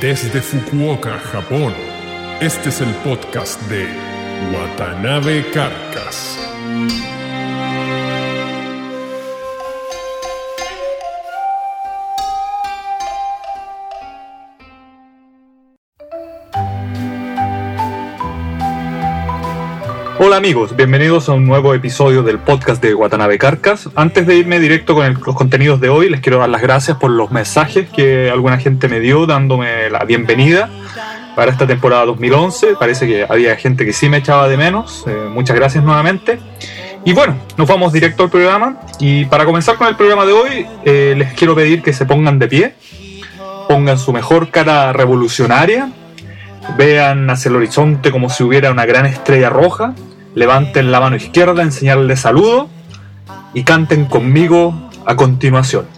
Desde Fukuoka, Japón, este es el podcast de Watanabe Carcas. Hola amigos, bienvenidos a un nuevo episodio del podcast de Watanabe Carcas. Antes de irme directo con el- los contenidos de hoy, les quiero dar las gracias por los mensajes que alguna gente me dio dándome la bienvenida para esta temporada 2011. Parece que había gente que sí me echaba de menos. Eh, muchas gracias nuevamente. Y bueno, nos vamos directo al programa. Y para comenzar con el programa de hoy, eh, les quiero pedir que se pongan de pie, pongan su mejor cara revolucionaria, vean hacia el horizonte como si hubiera una gran estrella roja, levanten la mano izquierda en señal de saludo y canten conmigo a continuación.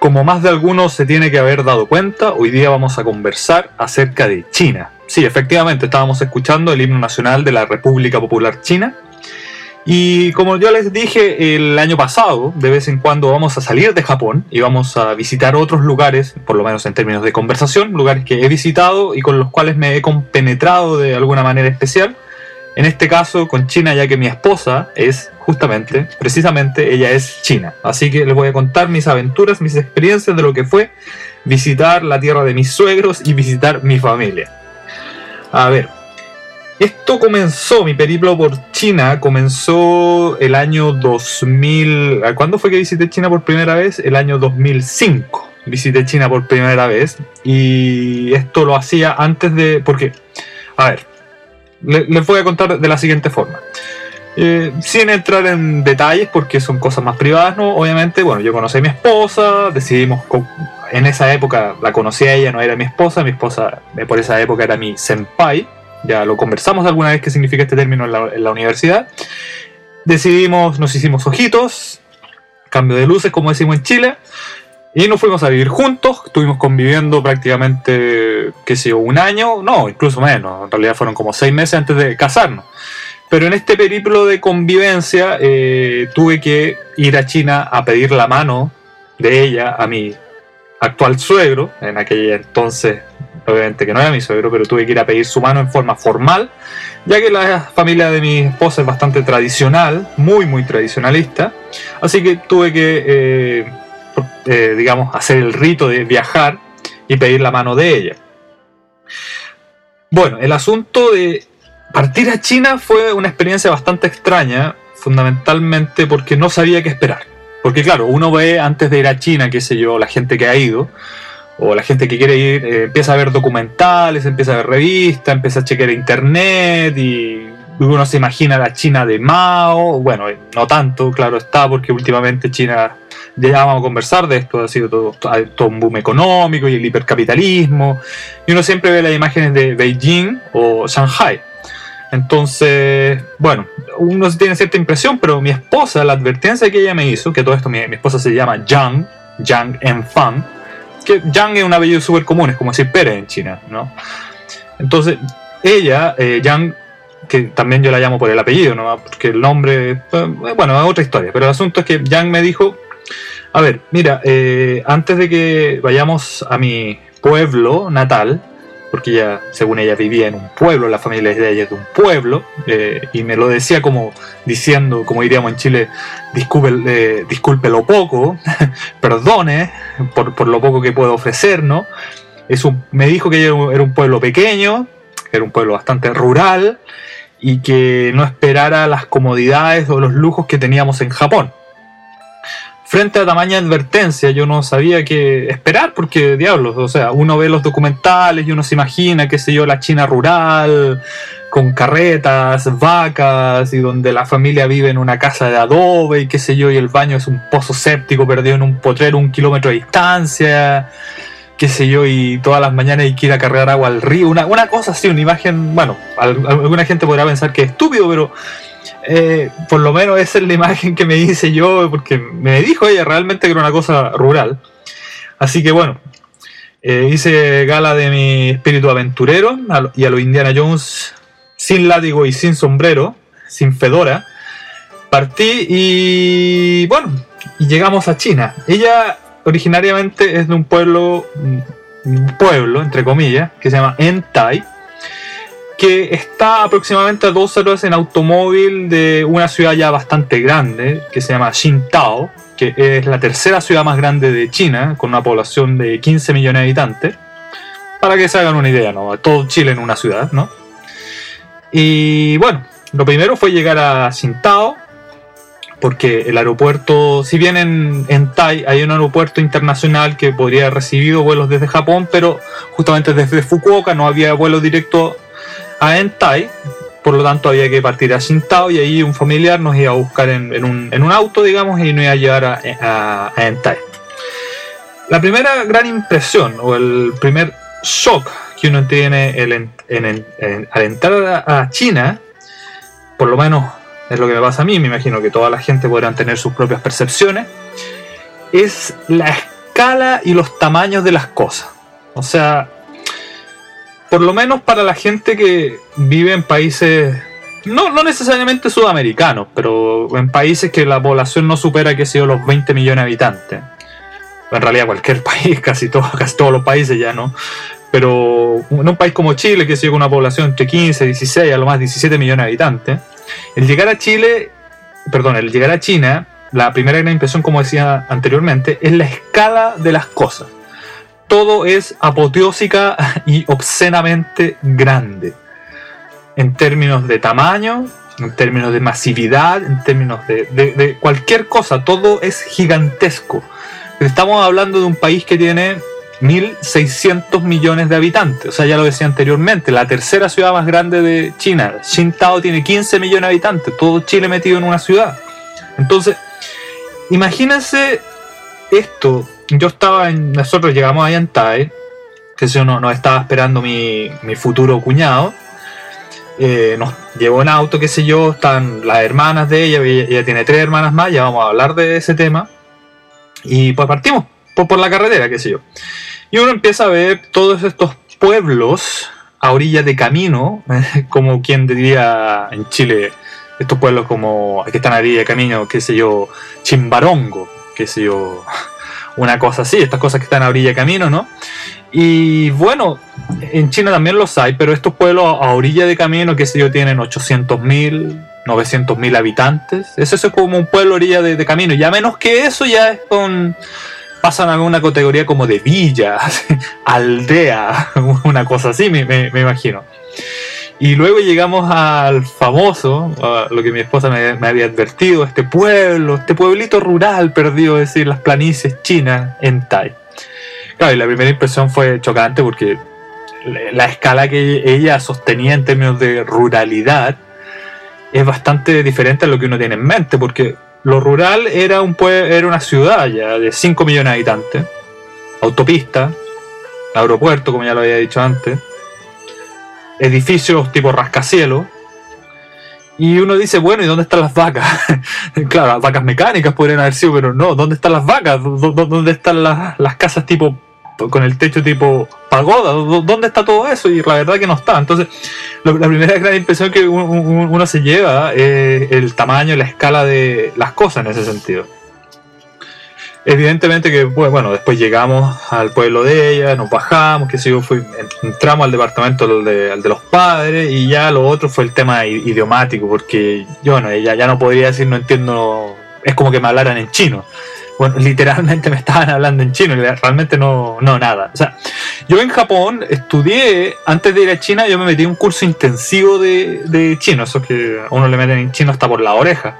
Como más de algunos se tiene que haber dado cuenta, hoy día vamos a conversar acerca de China. Sí, efectivamente, estábamos escuchando el himno nacional de la República Popular China. Y como yo les dije el año pasado, de vez en cuando vamos a salir de Japón y vamos a visitar otros lugares, por lo menos en términos de conversación, lugares que he visitado y con los cuales me he compenetrado de alguna manera especial. En este caso con China, ya que mi esposa es justamente, precisamente, ella es china. Así que les voy a contar mis aventuras, mis experiencias de lo que fue visitar la tierra de mis suegros y visitar mi familia. A ver, esto comenzó, mi periplo por China comenzó el año 2000. ¿a ¿Cuándo fue que visité China por primera vez? El año 2005. Visité China por primera vez y esto lo hacía antes de... Porque, a ver, le- les voy a contar de la siguiente forma. Eh, sin entrar en detalles porque son cosas más privadas, ¿no? Obviamente, bueno, yo conocí a mi esposa, decidimos, en esa época la conocí a ella, no era mi esposa, mi esposa eh, por esa época era mi senpai, ya lo conversamos alguna vez qué significa este término en la, en la universidad. Decidimos, nos hicimos ojitos, cambio de luces, como decimos en Chile, y nos fuimos a vivir juntos, estuvimos conviviendo prácticamente, qué sé yo, un año, no, incluso menos, en realidad fueron como seis meses antes de casarnos. Pero en este periplo de convivencia eh, tuve que ir a China a pedir la mano de ella a mi actual suegro, en aquella entonces, obviamente que no era mi suegro, pero tuve que ir a pedir su mano en forma formal, ya que la familia de mi esposa es bastante tradicional, muy, muy tradicionalista, así que tuve que, eh, eh, digamos, hacer el rito de viajar y pedir la mano de ella. Bueno, el asunto de partir a China fue una experiencia bastante extraña, fundamentalmente porque no sabía qué esperar. Porque claro, uno ve antes de ir a China, qué sé yo, la gente que ha ido, o la gente que quiere ir, eh, empieza a ver documentales, empieza a ver revistas, empieza a chequear internet y uno se imagina la China de Mao, bueno, eh, no tanto, claro está, porque últimamente China, ya vamos a conversar de esto, ha sido todo, todo un boom económico y el hipercapitalismo, y uno siempre ve las imágenes de Beijing o Shanghai. Entonces, bueno, uno tiene cierta impresión, pero mi esposa, la advertencia que ella me hizo, que todo esto, mi, mi esposa se llama Yang, Yang Enfan, que Yang es un apellido súper común, es como decir Pérez en China, ¿no? Entonces, ella, eh, Yang, que también yo la llamo por el apellido, ¿no? porque el nombre, eh, bueno, es otra historia, pero el asunto es que Yang me dijo, a ver, mira, eh, antes de que vayamos a mi pueblo natal, porque ella, según ella, vivía en un pueblo, la familia de ella es de un pueblo, eh, y me lo decía como diciendo, como diríamos en Chile, disculpe, eh, disculpe lo poco, perdone por, por, lo poco que puedo ofrecer, ¿no? Eso me dijo que era un pueblo pequeño, era un pueblo bastante rural, y que no esperara las comodidades o los lujos que teníamos en Japón frente a tamaña advertencia yo no sabía qué esperar porque diablos, o sea, uno ve los documentales y uno se imagina, qué sé yo, la China rural con carretas, vacas y donde la familia vive en una casa de adobe y qué sé yo, y el baño es un pozo séptico perdido en un potrero un kilómetro de distancia, qué sé yo, y todas las mañanas hay que ir a cargar agua al río, una, una cosa así, una imagen, bueno, alguna gente podrá pensar que es estúpido, pero eh, por lo menos esa es la imagen que me hice yo, porque me dijo ella realmente que era una cosa rural. Así que bueno, eh, hice gala de mi espíritu aventurero y a lo Indiana Jones sin látigo y sin sombrero, sin fedora. Partí y bueno, llegamos a China. Ella originariamente es de un pueblo, un pueblo entre comillas, que se llama Entai que está aproximadamente a dos horas en automóvil de una ciudad ya bastante grande, que se llama Xintao, que es la tercera ciudad más grande de China, con una población de 15 millones de habitantes. Para que se hagan una idea, ¿no? Todo Chile en una ciudad, ¿no? Y bueno, lo primero fue llegar a Xintao, porque el aeropuerto, si bien en, en Tai hay un aeropuerto internacional que podría haber recibido vuelos desde Japón, pero justamente desde Fukuoka no había vuelo directo a Entai, por lo tanto había que partir a Shintao y ahí un familiar nos iba a buscar en, un, auto, digamos, y nos iba a llevar a, a, Entai. La primera gran impresión o el primer shock que uno tiene al entrar a China, por lo menos es lo que me pasa a mí, me imagino que toda la gente podrán tener sus propias percepciones, es la escala y los tamaños de las cosas. O sea, por lo menos para la gente que vive en países, no, no necesariamente sudamericanos, pero en países que la población no supera, que sea los 20 millones de habitantes. En realidad cualquier país, casi, todo, casi todos los países ya, ¿no? Pero en un país como Chile, que sigue con una población entre 15, 16, a lo más 17 millones de habitantes, el llegar a Chile, perdón, el llegar a China, la primera gran impresión, como decía anteriormente, es la escala de las cosas todo es apoteósica y obscenamente grande. En términos de tamaño, en términos de masividad, en términos de, cualquier cosa, todo es gigantesco. Estamos hablando de un país que tiene 1.600 millones de habitantes. O sea, ya lo decía anteriormente, la tercera ciudad más grande de China. Xintao tiene 15 millones de habitantes, todo Chile metido en una ciudad. Entonces, imagínense esto yo estaba en. Nosotros llegamos a Yantai, que yo no, nos estaba esperando mi, mi futuro cuñado. Eh, nos llevó en auto, qué sé yo, están las hermanas de ella, ella, tiene tres hermanas más, ya vamos a hablar de ese tema. Y pues partimos por, por la carretera, qué sé yo. Y uno empieza a ver todos estos pueblos a orillas de camino, como quien diría en Chile, estos pueblos como que están a orilla de camino, qué sé yo, Chimbarongo, qué sé yo, una cosa así, estas cosas que están a orilla de camino, ¿no? Y bueno, en China también los hay, pero estos pueblos a orilla de camino, que sé yo, tienen 800.000, 900.000 habitantes. Eso es como un pueblo a orilla de, camino. Ya menos que eso, ya es con. pasan a una categoría como de villa, aldea, una cosa así, me, me imagino. Y luego llegamos al famoso, lo que mi esposa me, había advertido, este pueblo, este pueblito rural perdido, es decir, las planicies chinas en Tai. Claro, y la primera impresión fue chocante porque la escala que ella sostenía en términos de ruralidad es bastante diferente a lo que uno tiene en mente, porque lo rural era, un era una ciudad ya de 5 millones de habitantes, autopista, aeropuerto, como ya lo había dicho antes, edificios tipo rascacielos. Y uno dice, bueno, ¿y dónde están las vacas? claro, las vacas mecánicas podrían haber sido, pero no, ¿dónde están las vacas? ¿Dónde están las, casas tipo con el techo tipo pagoda. ¿Dónde está todo eso? Y la verdad que no está. Entonces, la primera gran impresión que uno, se lleva es el tamaño la escala de las cosas en ese sentido. Evidentemente que, bueno, después llegamos al pueblo de ella, nos bajamos, que si yo fui, entramos al departamento de, de, los padres y ya lo otro fue el tema idiomático, porque yo, bueno, ella ya no podría decir no entiendo, es como que me hablaran en chino. Bueno, literalmente me estaban hablando en chino, realmente no, no nada. O sea, yo en Japón estudié, antes de ir a China, yo me metí en un curso intensivo de, de chino, eso que a uno le meten en chino hasta por la oreja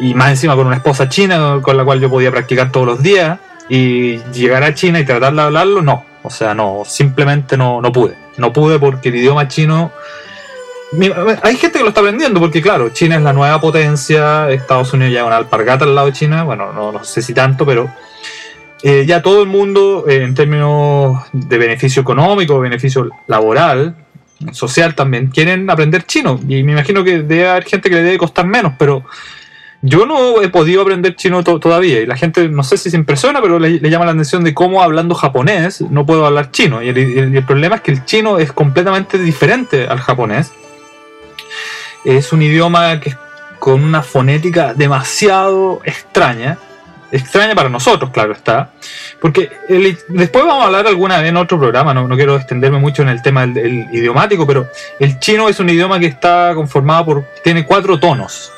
y más encima con una esposa china con la cual yo podía practicar todos los días y llegar a China y tratar de hablarlo, no. O sea, no, simplemente no, no pude. No pude porque el idioma chino... Hay gente que lo está aprendiendo porque claro, China es la nueva potencia, Estados Unidos ya una alpargata al lado de China, bueno, no, sé si tanto, pero eh, ya todo el mundo eh, en términos de beneficio económico, beneficio laboral, social también, quieren aprender chino. Y me imagino que debe haber gente que le debe costar menos, pero yo no he podido aprender chino todavía y la gente no sé si se impresiona, pero le, llama la atención de cómo hablando japonés no puedo hablar chino. Y el, problema es que el chino es completamente diferente al japonés. Es un idioma que con una fonética demasiado extraña. Extraña para nosotros, claro está. Porque después vamos a hablar alguna vez en otro programa, no, quiero extenderme mucho en el tema del idiomático, pero el chino es un idioma que está conformado por... tiene cuatro tonos.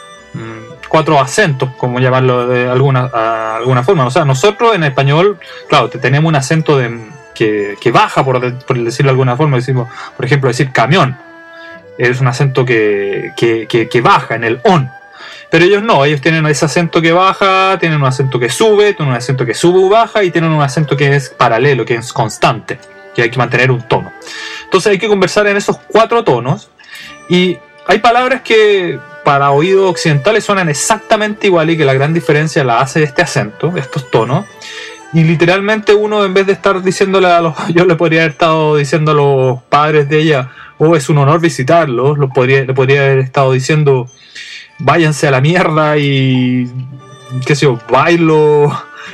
Cuatro acentos, como llamarlo de alguna, alguna forma. O sea, nosotros en español, claro, tenemos un acento de, que, baja, por, decirlo de alguna forma. Decimos, por ejemplo, decir camión. Es un acento que, que, baja en el on. Pero ellos no, ellos tienen ese acento que baja, tienen un acento que sube, tienen un acento que sube o baja y tienen un acento que es paralelo, que es constante, que hay que mantener un tono. Entonces hay que conversar en esos cuatro tonos y hay palabras que para oídos occidentales suenan exactamente igual y que la gran diferencia la hace este acento, estos tonos. Y literalmente uno en vez de estar diciéndole a los... Yo le podría haber estado diciendo a los padres de ella, oh, es un honor visitarlos, lo podría, le podría haber estado diciendo, váyanse a la mierda y... qué sé yo, bailo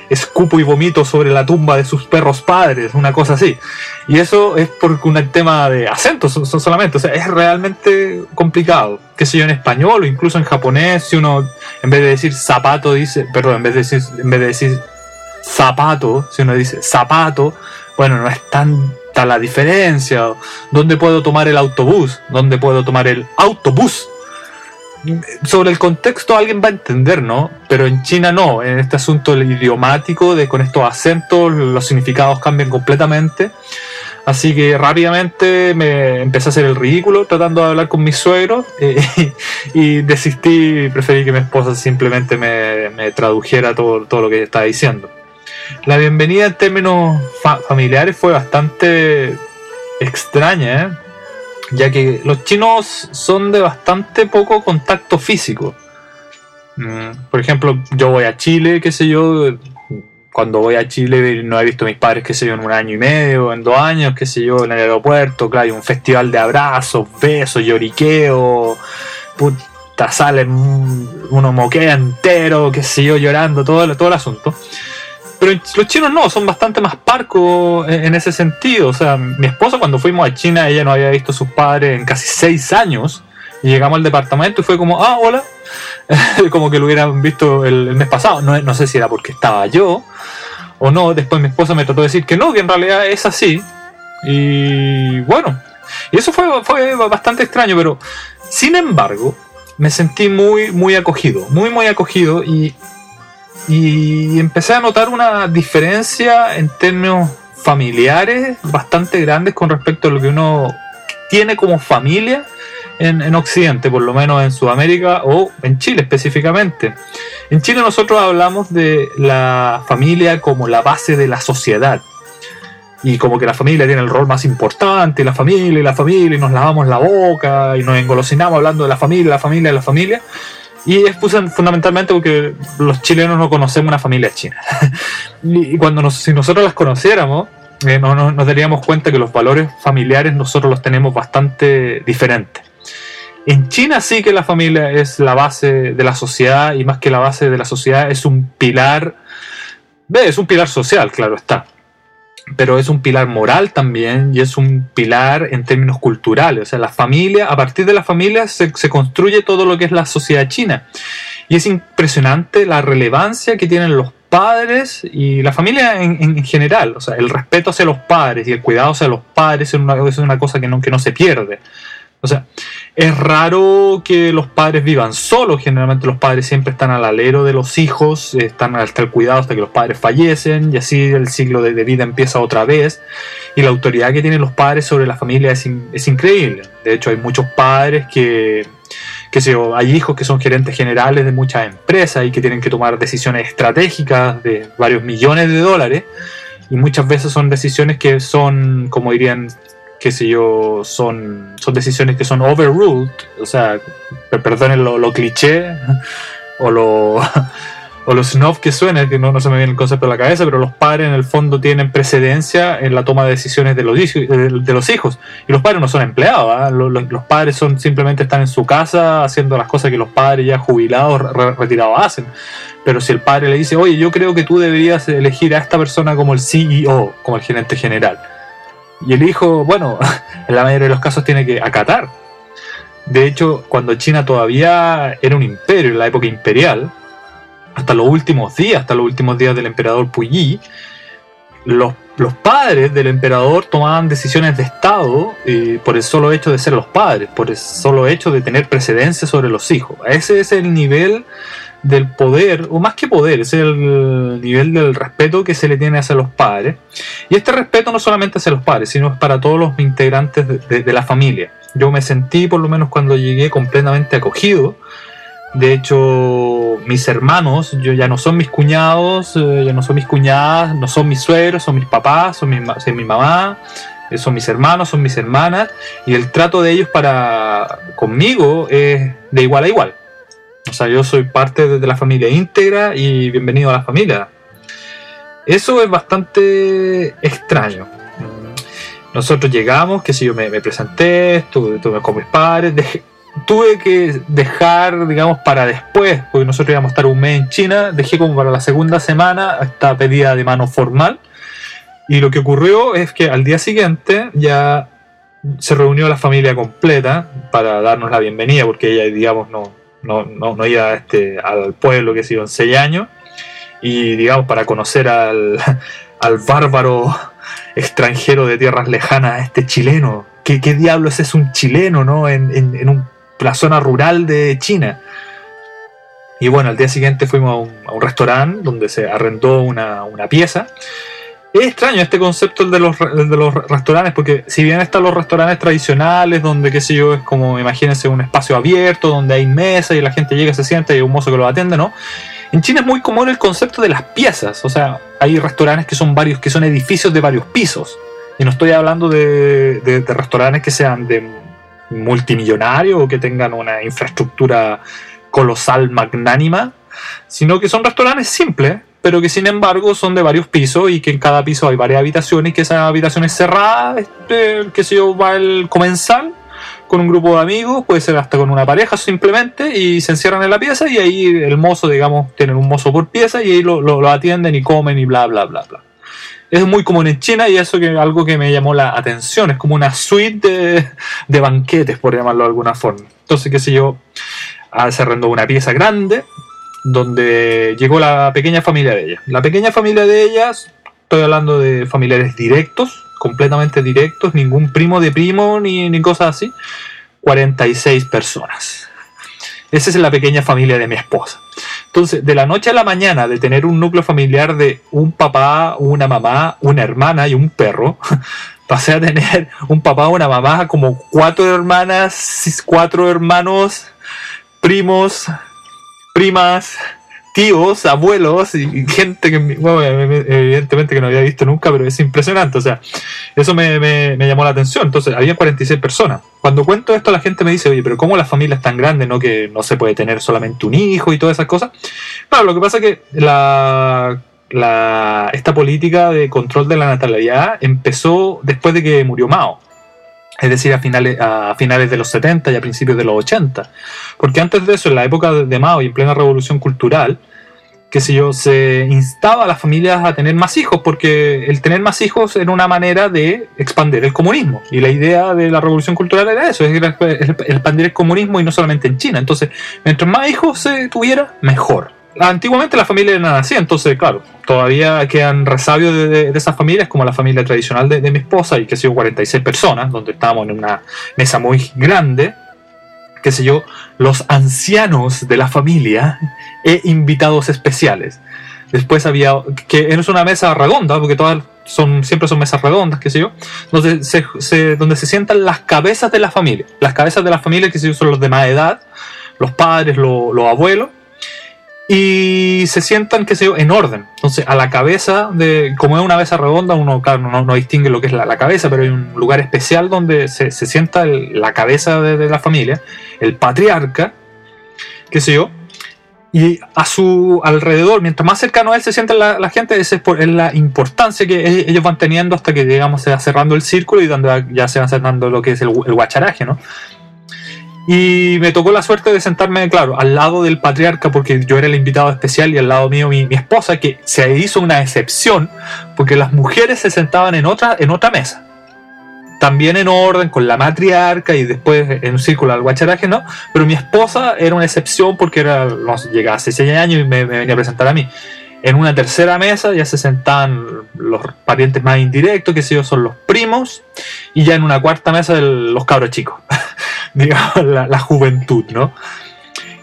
escupo y vomito sobre la tumba de sus perros padres, una cosa así. Y eso es por un tema de acentos solamente, o sea, es realmente complicado. Que sé yo, en español o incluso en japonés, si uno en vez de decir zapato dice, perdón, en vez de decir, en vez de decir zapato, si uno dice zapato, bueno, no es tanta la diferencia. ¿Dónde puedo tomar el autobús? ¿Dónde puedo tomar el autobús? Sobre el contexto alguien va a entender, ¿no? Pero en China no, en este asunto idiomático, de con estos acentos, los significados cambian completamente. Así que rápidamente me empecé a hacer el ridículo tratando de hablar con mis suegros eh, y desistí y preferí que mi esposa simplemente me, tradujera todo, todo, lo que estaba diciendo. La bienvenida en términos familiares fue bastante extraña, ¿eh? Ya que los chinos son de bastante poco contacto físico. Mm, por ejemplo, yo voy a Chile, qué sé yo, cuando voy a Chile no he visto a mis padres, qué sé yo, en un año y medio, en dos años, qué sé yo, en el aeropuerto, claro, hay un festival de abrazos, besos, lloriqueo, puta, salen uno moquea entero, qué sé yo, llorando, todo, todo el asunto. Pero los chinos no, son bastante más parcos en ese sentido. O sea, mi esposa cuando fuimos a China, ella no había visto a sus padres en casi seis años. Y llegamos al departamento y fue como, ah, hola. como que lo hubieran visto el, mes pasado. No, no, sé si era porque estaba yo o no. Después mi esposa me trató de decir que no, que en realidad es así. Y bueno, y eso fue, fue bastante extraño, pero sin embargo, me sentí muy, muy acogido. Muy, muy acogido. Y y empecé a notar una diferencia en términos familiares bastante grandes con respecto a lo que uno tiene como familia en, en, Occidente, por lo menos en Sudamérica o en Chile específicamente. En Chile nosotros hablamos de la familia como la base de la sociedad. Y como que la familia tiene el rol más importante, la familia y la familia, y nos lavamos la boca y nos engolosinamos hablando de la familia, la familia, la familia. Y es fundamentalmente porque los chilenos no conocemos una familia china. y cuando si nosotros las conociéramos, eh, no, nos daríamos cuenta que los valores familiares nosotros los tenemos bastante diferentes. En China sí que la familia es la base de la sociedad y más que la base de la sociedad es un pilar, es un pilar social, claro está. Pero es un pilar moral también y es un pilar en términos culturales. O sea, la familia, a partir de la familia se, se construye todo lo que es la sociedad china. Y es impresionante la relevancia que tienen los padres y la familia en, en, general. O sea, el respeto hacia los padres y el cuidado hacia los padres es una, es una cosa que no, que no se pierde. O sea, es raro que los padres vivan solos. Generalmente los padres siempre están al alero de los hijos, están hasta el cuidado hasta que los padres fallecen y así el ciclo de, vida empieza otra vez. Y la autoridad que tienen los padres sobre la familia es, in, es increíble. De hecho, hay muchos padres que que yo, hay hijos que son gerentes generales de muchas empresas y que tienen que tomar decisiones estratégicas de varios millones de dólares y muchas veces son decisiones que son, como dirían, qué sé yo, son, son decisiones que son overruled, o sea, perdonen lo, lo cliché o lo o los snuff que suena, que no, no se me viene el concepto a la cabeza, pero los padres en el fondo tienen precedencia en la toma de decisiones de los, de los hijos. Y los padres no son empleados, ¿eh? los, los, padres son simplemente están en su casa haciendo las cosas que los padres ya jubilados, re retirados hacen. Pero si el padre le dice, oye, yo creo que tú deberías elegir a esta persona como el CEO, como el gerente general. Y el hijo, bueno, en la mayoría de los casos tiene que acatar. De hecho, cuando China todavía era un imperio, en la época imperial, hasta los últimos días, hasta los últimos días del emperador Puyi, los, los padres del emperador tomaban decisiones de Estado eh, por el solo hecho de ser los padres, por el solo hecho de tener precedencia sobre los hijos. Ese es el nivel del poder, o más que poder, es el nivel del respeto que se le tiene hacia los padres. Y este respeto no solamente hacia los padres, sino es para todos los integrantes de, la familia. Yo me sentí, por lo menos cuando llegué, completamente acogido de hecho, mis hermanos, yo ya no son mis cuñados, eh, ya no son mis cuñadas, no son mis suegros, son mis papás, son mi, son mi mamá, eh, son mis hermanos, son mis hermanas, y el trato de ellos para conmigo es de igual a igual. O sea, yo soy parte de la familia íntegra y bienvenido a la familia. Eso es bastante extraño. Nosotros llegamos, que si yo me, presenté, estuve, estuve con mis padres, tuve que dejar, digamos, para después, porque nosotros íbamos a estar un mes en China, dejé como para la segunda semana esta pedida de mano formal. Y lo que ocurrió es que al día siguiente ya se reunió la familia completa para darnos la bienvenida, porque ella, digamos, no, no, no, no iba este, al pueblo que se iba en seis años, y, digamos, para conocer al, al bárbaro extranjero de tierras lejanas, este chileno. ¿Qué, qué diablos es un chileno, no? En, en, en un la zona rural de China. Y bueno, al día siguiente fuimos a un, a un restaurante donde se arrendó una, una, pieza. Es extraño este concepto de, los, de los restaurantes, porque si bien están los restaurantes tradicionales, donde, qué sé yo, es como, imagínense, un espacio abierto, donde hay mesa y la gente llega, se sienta y hay un mozo que lo atiende, ¿no? En China es muy común el concepto de las piezas, o sea, hay restaurantes que son varios, que son edificios de varios pisos. Y no estoy hablando de, de, de restaurantes que sean de multimillonario o que tengan una infraestructura colosal, magnánima, sino que son restaurantes simples, pero que sin embargo son de varios pisos y que en cada piso hay varias habitaciones que esas habitaciones cerradas, este, que se yo, va el comensal con un grupo de amigos, puede ser hasta con una pareja simplemente, y se encierran en la pieza y ahí el mozo, digamos, tienen un mozo por pieza y ahí lo, lo, atienden y comen y bla, bla, bla, bla es muy común en China y eso que algo que me llamó la atención. Es como una suite de, banquetes, por llamarlo de alguna forma. Entonces, qué sé yo, se arrendó una pieza grande donde llegó la pequeña familia de ella. La pequeña familia de ellas, estoy hablando de familiares directos, completamente directos, ningún primo de primo ni, ni cosas así. 46 personas. Esa es la pequeña familia de mi esposa. Entonces, de la noche a la mañana, de tener un núcleo familiar de un papá, una mamá, una hermana y un perro, pasé a tener un papá, una mamá, como cuatro hermanas, cuatro hermanos, primos, primas, tíos, abuelos y gente que, bueno, evidentemente que no había visto nunca, pero es impresionante. O sea, eso me, me, me, llamó la atención. Entonces, había 46 personas. Cuando cuento esto, la gente me dice, oye, pero ¿cómo la familia es tan grande, no? Que no se puede tener solamente un hijo y todas esas cosas. Claro, lo que pasa es que la, esta política de control de la natalidad empezó después de que murió Mao es decir, a finales, a finales de los 70 y a principios de los 80. Porque antes de eso, en la época de Mao y en plena revolución cultural, qué sé yo, se instaba a las familias a tener más hijos, porque el tener más hijos era una manera de expandir el comunismo. Y la idea de la revolución cultural era eso, es expandir el comunismo y no solamente en China. Entonces, mientras más hijos se tuviera, mejor. Antiguamente la familia era así, entonces, claro, todavía quedan resabios de, esas familias, como la familia tradicional de, mi esposa, y que sé yo, 46 personas, donde estábamos en una mesa muy grande, qué sé yo, los ancianos de la familia e invitados especiales. Después había, que es una mesa redonda, porque todas son, siempre son mesas redondas, qué sé yo, donde se, sientan las cabezas de la familia. Las cabezas de la familia, que sé yo, son los de más edad, los padres, los abuelos, y se sientan, qué sé yo, en orden. Entonces, a la cabeza de, como es una mesa redonda, uno no, distingue lo que es la, cabeza, pero hay un lugar especial donde se, sienta la cabeza de, la familia, el patriarca, qué sé yo, y a su alrededor, mientras más cercano a él se sienta la, gente, esa es, la importancia que e, ellos van teniendo hasta que, digamos, se va cerrando el círculo y donde ya se va cerrando lo que es el, el guacharaje, ¿no? Y me tocó la suerte de sentarme, claro, al lado del patriarca, porque yo era el invitado especial, y al lado mío mi, esposa, que se hizo una excepción, porque las mujeres se sentaban en otra, en otra mesa. También en orden, con la matriarca y después en un círculo al guacharaje, ¿no? Pero mi esposa era una excepción porque era, no sé, llegaba hace seis años y me, venía a presentar a mí. En una tercera mesa ya se sentaban los parientes más indirectos, que sé son los primos, y ya en una cuarta mesa los cabros chicos. Digamos, la, juventud, ¿no?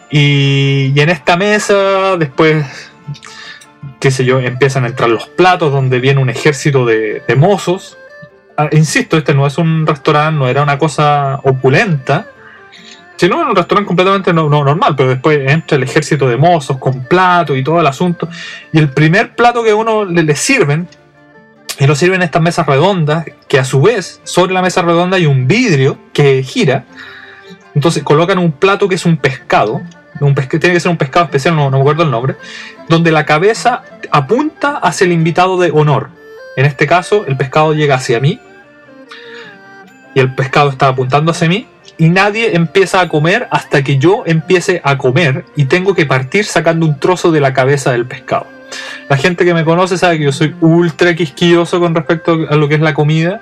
Y, en esta mesa, después, qué sé yo, empiezan a entrar los platos donde viene un ejército de, mozos. Ah, insisto, este no es un restaurante, no era una cosa opulenta, sino un restaurante completamente no, normal, pero después entra el ejército de mozos con platos y todo el asunto. Y el primer plato que uno le, le sirven, y lo sirven en estas mesas redondas, que a su vez sobre la mesa redonda hay un vidrio que gira entonces colocan un plato que es un pescado, un pesca, tiene que ser un pescado especial, no, me acuerdo el nombre, donde la cabeza apunta hacia el invitado de honor. En este caso, el pescado llega hacia mí y el pescado está apuntando hacia mí y nadie empieza a comer hasta que yo empiece a comer y tengo que partir sacando un trozo de la cabeza del pescado. La gente que me conoce sabe que yo soy ultra quisquilloso con respecto a lo que es la comida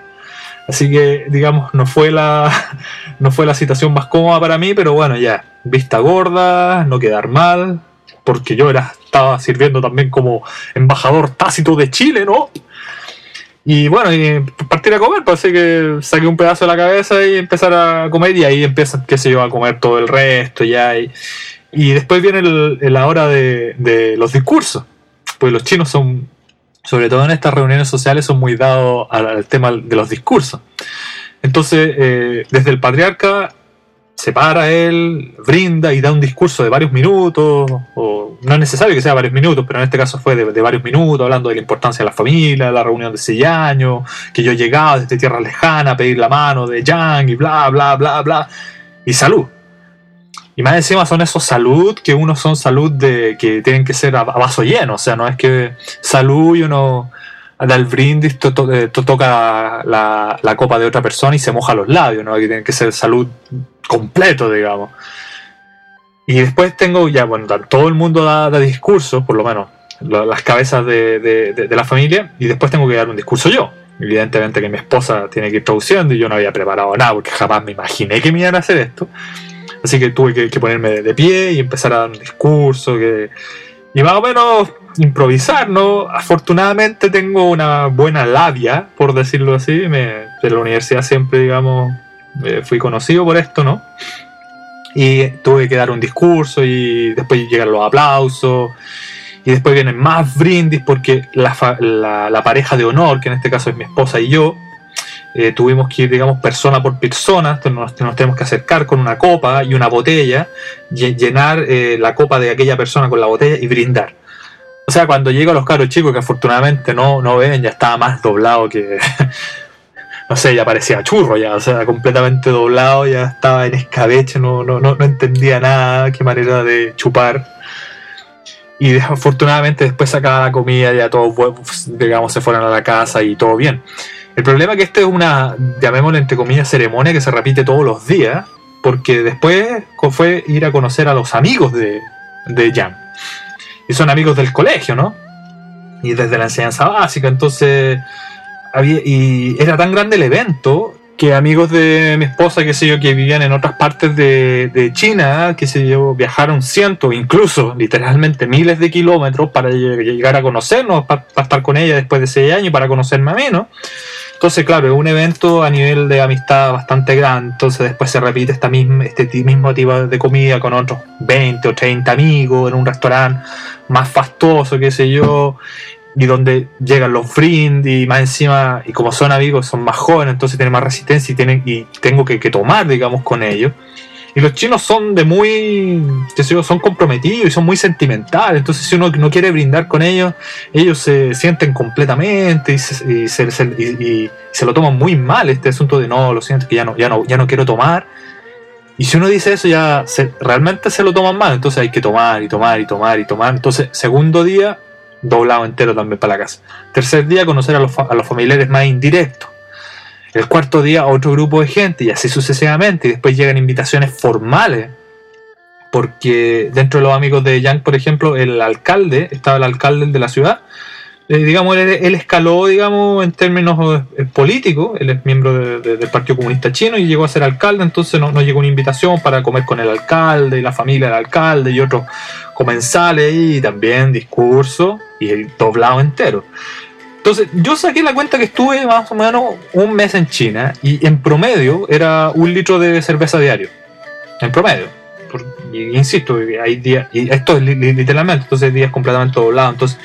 Así que, digamos, no fue la, no fue la situación más cómoda para mí, pero bueno, ya, vista gorda, no quedar mal, porque yo era, estaba sirviendo también como embajador tácito de Chile, ¿no? Y bueno, y partir a comer, pues así que saqué un pedazo de la cabeza y empezar a comer y ahí empieza, qué sé yo, a comer todo el resto ya. Y, y después viene la hora de, de los discursos, pues los chinos son sobre todo en estas reuniones sociales, son muy dados al, tema de los discursos. Entonces, eh, desde el patriarca se para él, brinda y da un discurso de varios minutos, o no es necesario que sea varios minutos, pero en este caso fue de, varios minutos, hablando de la importancia de la familia, la reunión de seis años, que yo llegaba desde tierra lejana a pedir la mano de Yang y bla, bla, bla, bla, y salud. Y más encima son esos salud que uno son salud de que tienen que ser a, vaso lleno. O sea, no es que salud y uno da el brindis, eh, toca la, copa de otra persona y se moja los labios, ¿no? Que tiene que ser salud completo, digamos. Y después tengo ya, bueno, todo el mundo da, discursos, por lo menos las cabezas de, de, la familia, y después tengo que dar un discurso yo. Evidentemente que mi esposa tiene que ir traduciendo y yo no había preparado nada porque jamás me imaginé que me iban a hacer esto. Así que tuve que, ponerme de, pie y empezar a dar un discurso que, y más o menos improvisar, ¿no? Afortunadamente tengo una buena labia, por decirlo así. Me, de la universidad siempre, digamos, fui conocido por esto, ¿no? Y tuve que dar un discurso y después llegan los aplausos. Y después vienen más brindis porque la, la pareja de honor, que en este caso es mi esposa y yo, eh, tuvimos que ir, digamos, persona por persona, nos, tenemos que acercar con una copa y una botella, llenar eh, la copa de aquella persona con la botella y brindar. O sea, cuando llego a los caros chicos, que afortunadamente no, no ven, ya estaba más doblado que. no sé, ya parecía churro, ya, o sea, completamente doblado, ya estaba en escabeche, no, no, no, no entendía nada, qué manera de chupar. Y afortunadamente después sacaba la comida, ya todos, digamos, se fueron a la casa y todo bien. El problema es que esto es una, llamémosle entre comillas, ceremonia que se repite todos los días, porque después fue ir a conocer a los amigos de, de Jan. y son amigos del colegio, ¿no? Y desde la enseñanza básica, entonces había, y era tan grande el evento que amigos de mi esposa, que sé yo, que vivían en otras partes de, China, que sé yo, viajaron cientos, incluso literalmente miles de kilómetros para llegar a conocernos, para, estar con ella después de seis años, para conocerme a mí, ¿no? Entonces, claro, es un evento a nivel de amistad bastante grande, entonces después se repite esta misma, este mismo tipo de comida con otros 20 o 30 amigos en un restaurante más fastoso, qué sé yo, y donde llegan los friends y más encima, y como son amigos, son más jóvenes, entonces tienen más resistencia y, tienen, y tengo que, tomar, digamos, con ellos. Y los chinos son de muy, son comprometidos y son muy sentimentales, entonces si uno no quiere brindar con ellos, ellos se sienten completamente y se, se lo toman muy mal este asunto de no, lo siento, que ya no, ya no, ya no quiero tomar. Y si uno dice eso, ya realmente se lo toman mal, entonces hay que tomar y tomar y tomar y tomar. Entonces, segundo día, doblado entero también para la casa. Tercer día, conocer a los familiares más indirectos. El cuarto día, otro grupo de gente y así sucesivamente. Y después llegan invitaciones formales. Porque dentro de los amigos de Yang, por ejemplo, el alcalde, estaba el alcalde de la ciudad, eh, digamos, él, escaló, digamos, en términos eh, políticos, él es miembro del Partido Comunista Chino y llegó a ser alcalde, entonces nos no llegó una invitación para comer con el alcalde y la familia del alcalde y otros comensales y también discurso y el doblado entero. Entonces, yo saqué la cuenta que estuve más o menos un mes en China y en promedio era un litro de cerveza diario. En promedio. insisto, hay días, y esto es literalmente, entonces días completamente doblados. Entonces,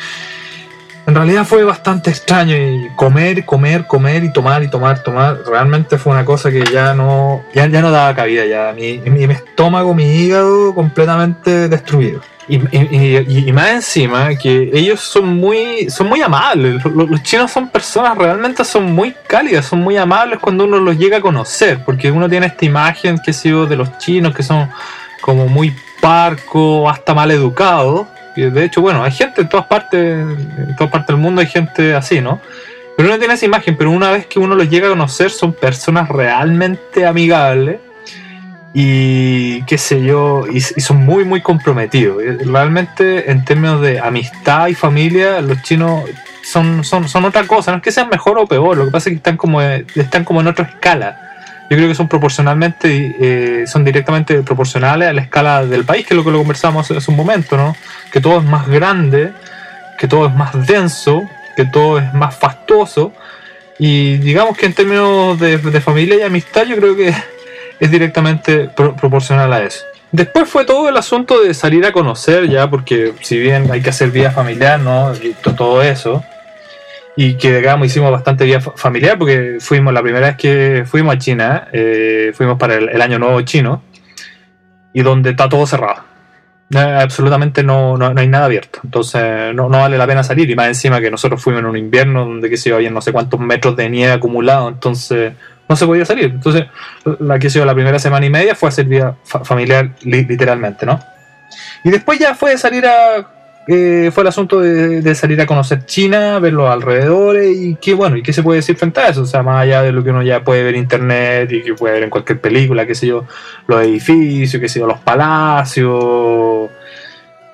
en realidad fue bastante extraño y comer, comer, comer y tomar y tomar, tomar. Realmente fue una cosa que ya no, ya, ya no daba cabida ya. Mi, mi, estómago, mi hígado completamente destruido. Y, y, más encima que ellos son muy son muy amables. Los, chinos son personas realmente son muy cálidas son muy amables cuando uno los llega a conocer porque uno tiene esta imagen que sido de los chinos que son como muy parco hasta mal educados de hecho, bueno, hay gente en todas partes, en todas partes del mundo hay gente así, ¿no? Pero uno tiene esa imagen, pero una vez que uno los llega a conocer son personas realmente amigables y qué sé yo, y, son muy, muy comprometidos. Realmente en términos de amistad y familia, los chinos son, son, son otra cosa, no es que sean mejor o peor, lo que pasa es que están como, están como en otra escala yo creo que son proporcionalmente, eh, son directamente proporcionales a la escala del país, que es lo que lo conversamos hace un momento, ¿no? Que todo es más grande, que todo es más denso, que todo es más fastuoso, y digamos que en términos de, familia y amistad, yo creo que es directamente proporcional a eso. Después fue todo el asunto de salir a conocer ya, porque si bien hay que hacer vida familiar, ¿no? Todo eso y que digamos hicimos bastante vida familiar porque fuimos la primera vez que fuimos a China, eh, fuimos para el, año nuevo chino y donde está todo cerrado. absolutamente no, no, hay nada abierto, entonces no, no, vale la pena salir y más encima que nosotros fuimos en un invierno donde que se iba no sé cuántos metros de nieve acumulado, entonces no se podía salir. Entonces la que la primera semana y media fue a hacer vida familiar literalmente, ¿no? Y después ya fue salir a eh, fue el asunto de, salir a conocer China, ver los alrededores y qué bueno, y qué se puede decir frente a eso, o sea, más allá de lo que uno ya puede ver en internet y que puede ver en cualquier película, qué sé yo, los edificios, qué sé yo, los palacios,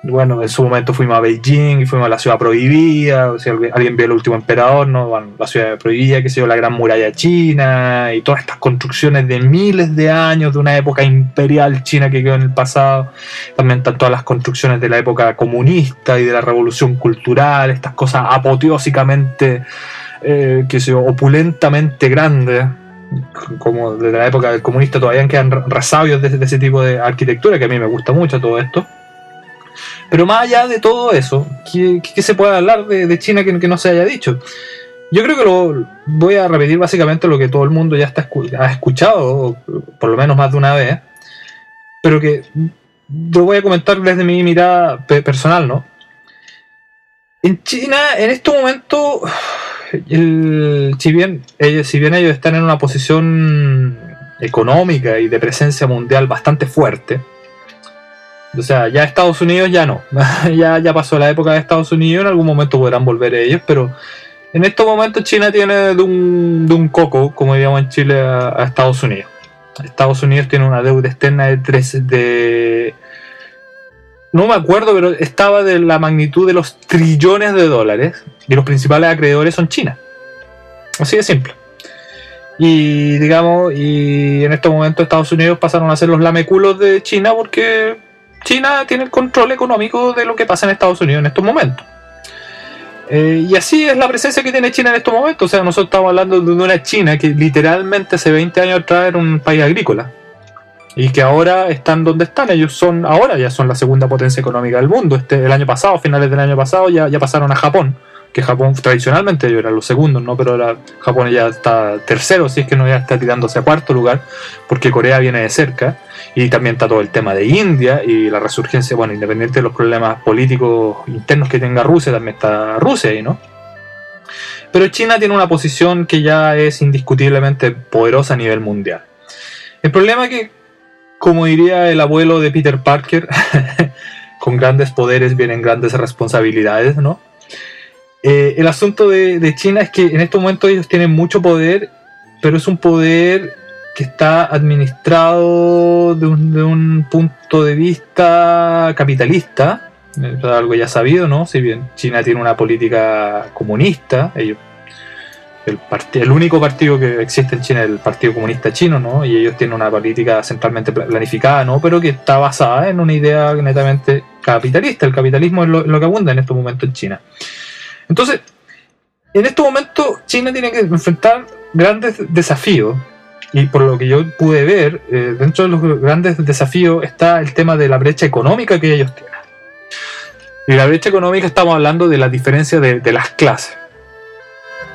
bueno, en su momento fuimos a Beijing y fuimos a la ciudad prohibida, o sea, alguien vio el último emperador, ¿no? la ciudad prohibida, que se dio la gran muralla china y todas estas construcciones de miles de años de una época imperial china que quedó en el pasado. También están todas las construcciones de la época comunista y de la revolución cultural, estas cosas apoteósicamente, eh, que se opulentamente grandes como desde la época del comunista todavía quedan resabios de, ese tipo de arquitectura que a mí me gusta mucho todo esto pero más allá de todo eso, ¿qué, se puede hablar de, China que, no se haya dicho? Yo creo que lo voy a repetir básicamente lo que todo el mundo ya está, ha escuchado, por lo menos más de una vez, pero que lo voy a comentar desde mi mirada personal, ¿no? En China, en este momento, si, bien ellos, si bien ellos están en una posición económica y de presencia mundial bastante fuerte, o sea, ya Estados Unidos ya no. ya, ya pasó la época de Estados Unidos, en algún momento podrán volver ellos, pero en estos momentos China tiene de un, de un coco, como diríamos en Chile, a, Estados Unidos. Estados Unidos tiene una deuda externa de, 13, de no me acuerdo, pero estaba de la magnitud de los trillones de dólares y los principales acreedores son China. Así de simple. Y digamos, y en este momento Estados Unidos pasaron a ser los lameculos de China porque China tiene el control económico de lo que pasa en Estados Unidos en estos momentos. Eh, y así es la presencia que tiene China en estos momentos. O sea, nosotros estamos hablando de una China que literalmente hace 20 años atrás era un país agrícola. Y que ahora están donde están. Ellos son, ahora ya son la segunda potencia económica del mundo. Este, el año pasado, finales del año pasado, ya, ya pasaron a Japón. Que Japón tradicionalmente ellos eran los segundos, ¿no? Pero ahora Japón ya está tercero, si es que no ya está tirándose a cuarto lugar, porque Corea viene de cerca. Y también está todo el tema de India y la resurgencia, bueno, independiente de los problemas políticos internos que tenga Rusia, también está Rusia ahí, ¿no? Pero China tiene una posición que ya es indiscutiblemente poderosa a nivel mundial. El problema es que, como diría el abuelo de Peter Parker, con grandes poderes vienen grandes responsabilidades, ¿no? Eh, el asunto de, China es que en este momento ellos tienen mucho poder, pero es un poder que está administrado de un, de un punto de vista capitalista, es algo ya sabido, ¿no? Si bien China tiene una política comunista, ellos, el, el único partido que existe en China es el Partido Comunista Chino, ¿no? Y ellos tienen una política centralmente planificada, ¿no? Pero que está basada en una idea netamente capitalista. El capitalismo es lo, lo que abunda en estos momentos en China. Entonces, en estos momentos China tiene que enfrentar grandes desafíos y por lo que yo pude ver, eh, dentro de los grandes desafíos está el tema de la brecha económica que ellos tienen. Y la brecha económica estamos hablando de la diferencia de, las clases.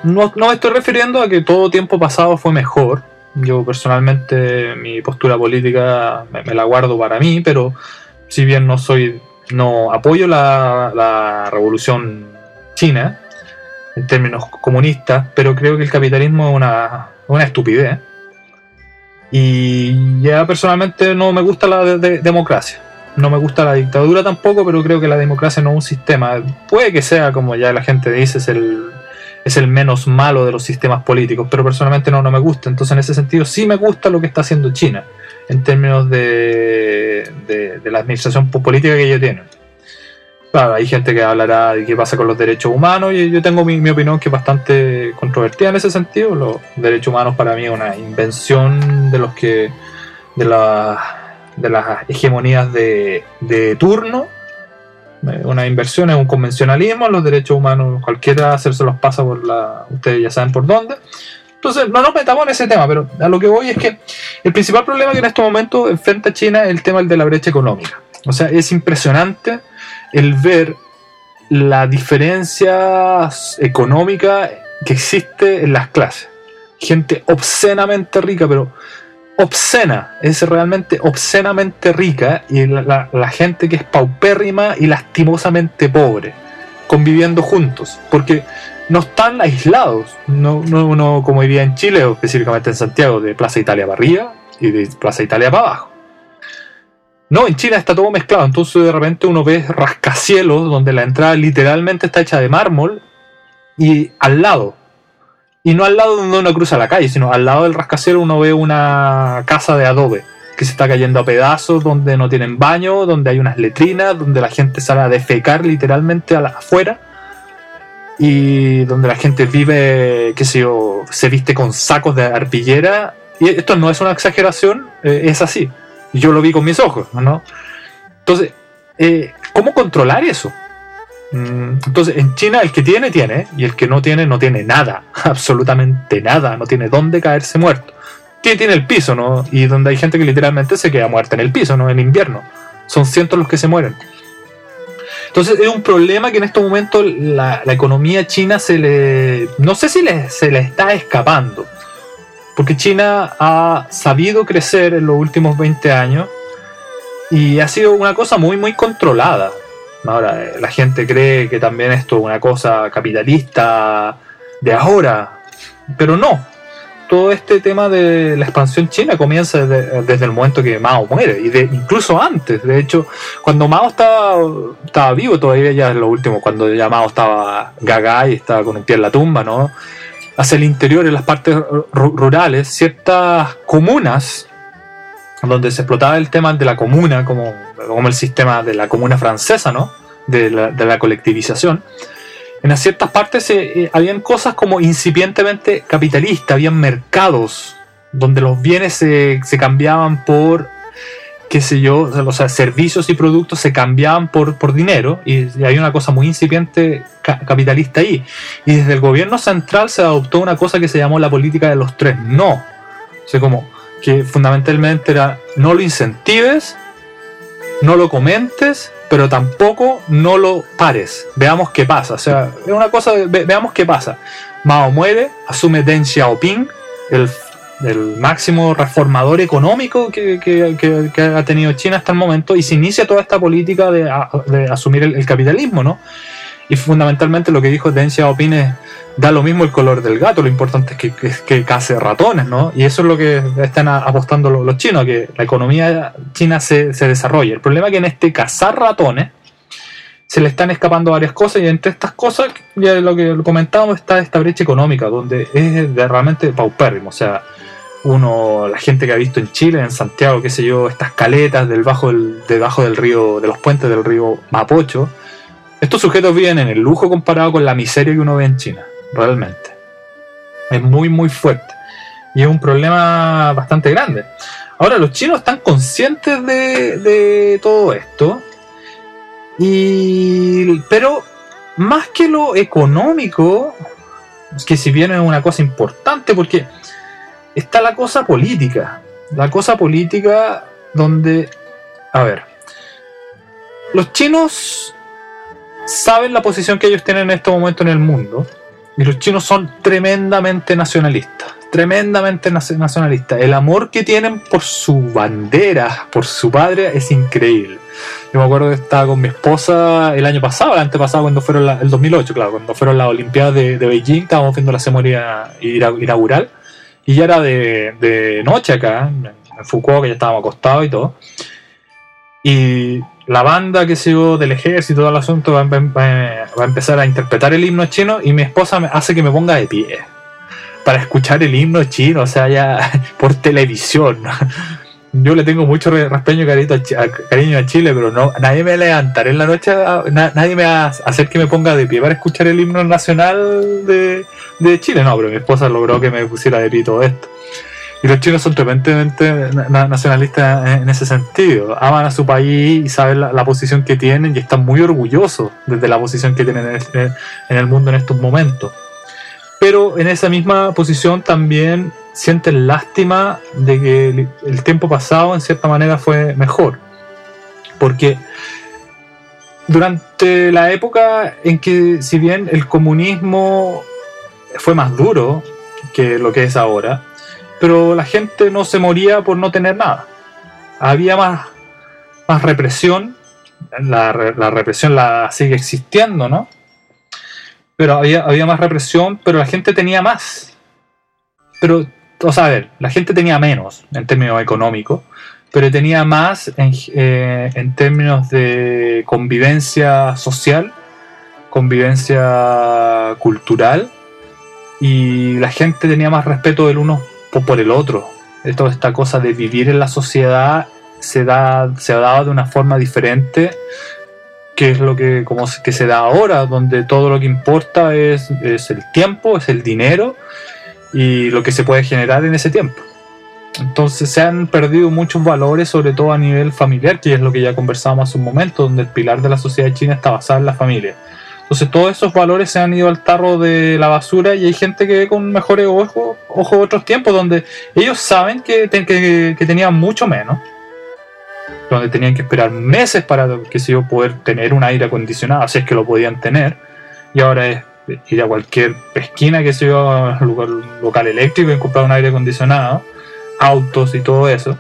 No, no, me estoy refiriendo a que todo tiempo pasado fue mejor. Yo personalmente mi postura política me, la guardo para mí, pero si bien no soy, no apoyo la revolución china en términos comunistas, pero creo que el capitalismo es una, una estupidez y ya personalmente no me gusta la de de democracia. No me gusta la dictadura tampoco, pero creo que la democracia no es un sistema. Puede que sea, como ya la gente dice, es el, es el menos malo de los sistemas políticos, pero personalmente no, no me gusta. Entonces, en ese sentido, sí me gusta lo que está haciendo China en términos de, de, de la administración política que ellos tienen. Claro, hay gente que hablará de qué pasa con los derechos humanos y yo tengo mi, mi, opinión que es bastante controvertida en ese sentido. Los derechos humanos para mí es una invención de los que de, la, de las hegemonías de, de turno. Una inversión es un convencionalismo. Los derechos humanos cualquiera hacerse los pasa por la... Ustedes ya saben por dónde. Entonces, no nos metamos en ese tema, pero a lo que voy es que el principal problema que en este momento enfrenta China es el tema de la brecha económica. O sea, es impresionante el ver la diferencia económica que existe en las clases. Gente obscenamente rica, pero obscena, es realmente obscenamente rica y la, la, la, gente que es paupérrima y lastimosamente pobre, conviviendo juntos, porque no están aislados, no, no, no como diría en Chile o específicamente en Santiago, de Plaza Italia para arriba y de Plaza Italia para abajo. No, en China está todo mezclado, entonces de repente uno ve rascacielos donde la entrada literalmente está hecha de mármol y al lado, y no al lado donde uno cruza la calle, sino al lado del rascacielos uno ve una casa de adobe que se está cayendo a pedazos, donde no tienen baño, donde hay unas letrinas, donde la gente sale a defecar literalmente afuera y donde la gente vive, qué sé yo, se viste con sacos de arpillera. Y esto no es una exageración, eh, es así. Yo lo vi con mis ojos, ¿no? Entonces, eh, ¿cómo controlar eso? Mm, entonces, en China el que tiene, tiene, y el que no tiene, no tiene nada, absolutamente nada, no tiene dónde caerse muerto. Tiene, tiene el piso, ¿no? Y donde hay gente que literalmente se queda muerta en el piso, ¿no? En invierno. Son cientos los que se mueren. Entonces es un problema que en estos momentos la, la economía china se le... No sé si le, se le está escapando. Porque China ha sabido crecer en los últimos 20 años y ha sido una cosa muy, muy controlada. Ahora, la gente cree que también esto es una cosa capitalista de ahora, pero no. Todo este tema de la expansión china comienza desde, desde el momento que Mao muere, y de, incluso antes. De hecho, cuando Mao estaba, estaba vivo, todavía ya es lo último, cuando ya Mao estaba gaga y estaba con un pie en la tumba, ¿no? Hacia el interior, en las partes rurales, ciertas comunas donde se explotaba el tema de la comuna como como el sistema de la comuna francesa, ¿no? De la, colectivización. En ciertas partes eh, eh, habían cosas como incipientemente capitalistas, habían mercados donde los bienes se cambiaban por qué sé yo, o sea, servicios y productos se cambiaban por, por dinero y, hay una cosa muy incipiente capitalista ahí. Y desde el gobierno central se adoptó una cosa que se llamó la política de los tres no. O sea, como que fundamentalmente era no lo incentives, no lo comentes, pero tampoco no lo pares. Veamos qué pasa. O sea, es una cosa, veamos qué pasa. Mao muere, asume Deng Xiaoping, el del máximo reformador económico que, ha tenido China hasta el momento y se inicia toda esta política de, asumir el, capitalismo, ¿no? Y fundamentalmente lo que dijo Deng Xiaoping es, da lo mismo el color del gato, lo importante es que, que, case ratones, ¿no? Y eso es lo que están apostando los, chinos, que la economía china se, se desarrolle. El problema es que en este cazar ratones se le están escapando varias cosas y entre estas cosas, ya lo que comentábamos, está esta brecha económica, donde es realmente paupérrimo, o sea, uno, la gente que ha visto en Chile, en Santiago, qué sé yo, estas caletas del bajo del, debajo del río, de los puentes del río Mapocho, estos sujetos viven en el lujo comparado con la miseria que uno ve en China, realmente. Es muy, muy fuerte. Y es un problema bastante grande. Ahora, los chinos están conscientes de, de todo esto. Y, pero más que lo económico, que si bien es una cosa importante, porque está la cosa política. La cosa política donde, a ver, los chinos saben la posición que ellos tienen en este momento en el mundo y los chinos son tremendamente nacionalistas, tremendamente nacionalistas. El amor que tienen por su bandera, por su padre, es increíble. Yo me acuerdo que estaba con mi esposa el año pasado, el antepasado, cuando fueron el 2008, claro, cuando fueron las Olimpiadas de, de Beijing, estábamos viendo la ceremonia inaugural y ya era de, noche acá, en Foucault, que ya estábamos acostados y todo. Y la banda que sigo del ejército, todo el asunto, va, a empezar a interpretar el himno chino y mi esposa me hace que me ponga de pie para escuchar el himno chino, o sea, ya por televisión. Yo le tengo mucho respeto y cariño a Chile, pero no, nadie me levantaré en la noche, nadie me va a hacer que me ponga de pie para escuchar el himno nacional de, de Chile, no, pero mi esposa logró que me pusiera de pie todo esto. Y los chinos son tremendamente nacionalistas en ese sentido. Aman a su país y saben la, posición que tienen y están muy orgullosos desde la posición que tienen en el, mundo en estos momentos. Pero en esa misma posición también sienten lástima de que el tiempo pasado en cierta manera fue mejor. Porque durante la época en que si bien el comunismo fue más duro que lo que es ahora, pero la gente no se moría por no tener nada. Había más, más represión, la, represión la sigue existiendo, ¿no? Pero había, había más represión, pero la gente tenía más. Pero, o sea, a ver, la gente tenía menos en términos económicos, pero tenía más en, eh, en términos de convivencia social, convivencia cultural y la gente tenía más respeto del uno por el otro. Esta cosa de vivir en la sociedad se, da, se daba de una forma diferente que es lo que, como que se da ahora, donde todo lo que importa es, es el tiempo, es el dinero y lo que se puede generar en ese tiempo. Entonces se han perdido muchos valores, sobre todo a nivel familiar, que es lo que ya conversábamos hace un momento, donde el pilar de la sociedad china está basado en la familia. Entonces todos esos valores se han ido al tarro de la basura y hay gente que ve con mejores ojos ojo otros tiempos donde ellos saben que, tenían mucho menos, donde tenían que esperar meses para que se yo poder tener un aire acondicionado, así es que lo podían tener, y ahora es ir a cualquier esquina que se yo, lugar, local eléctrico y comprar un aire acondicionado, autos y todo eso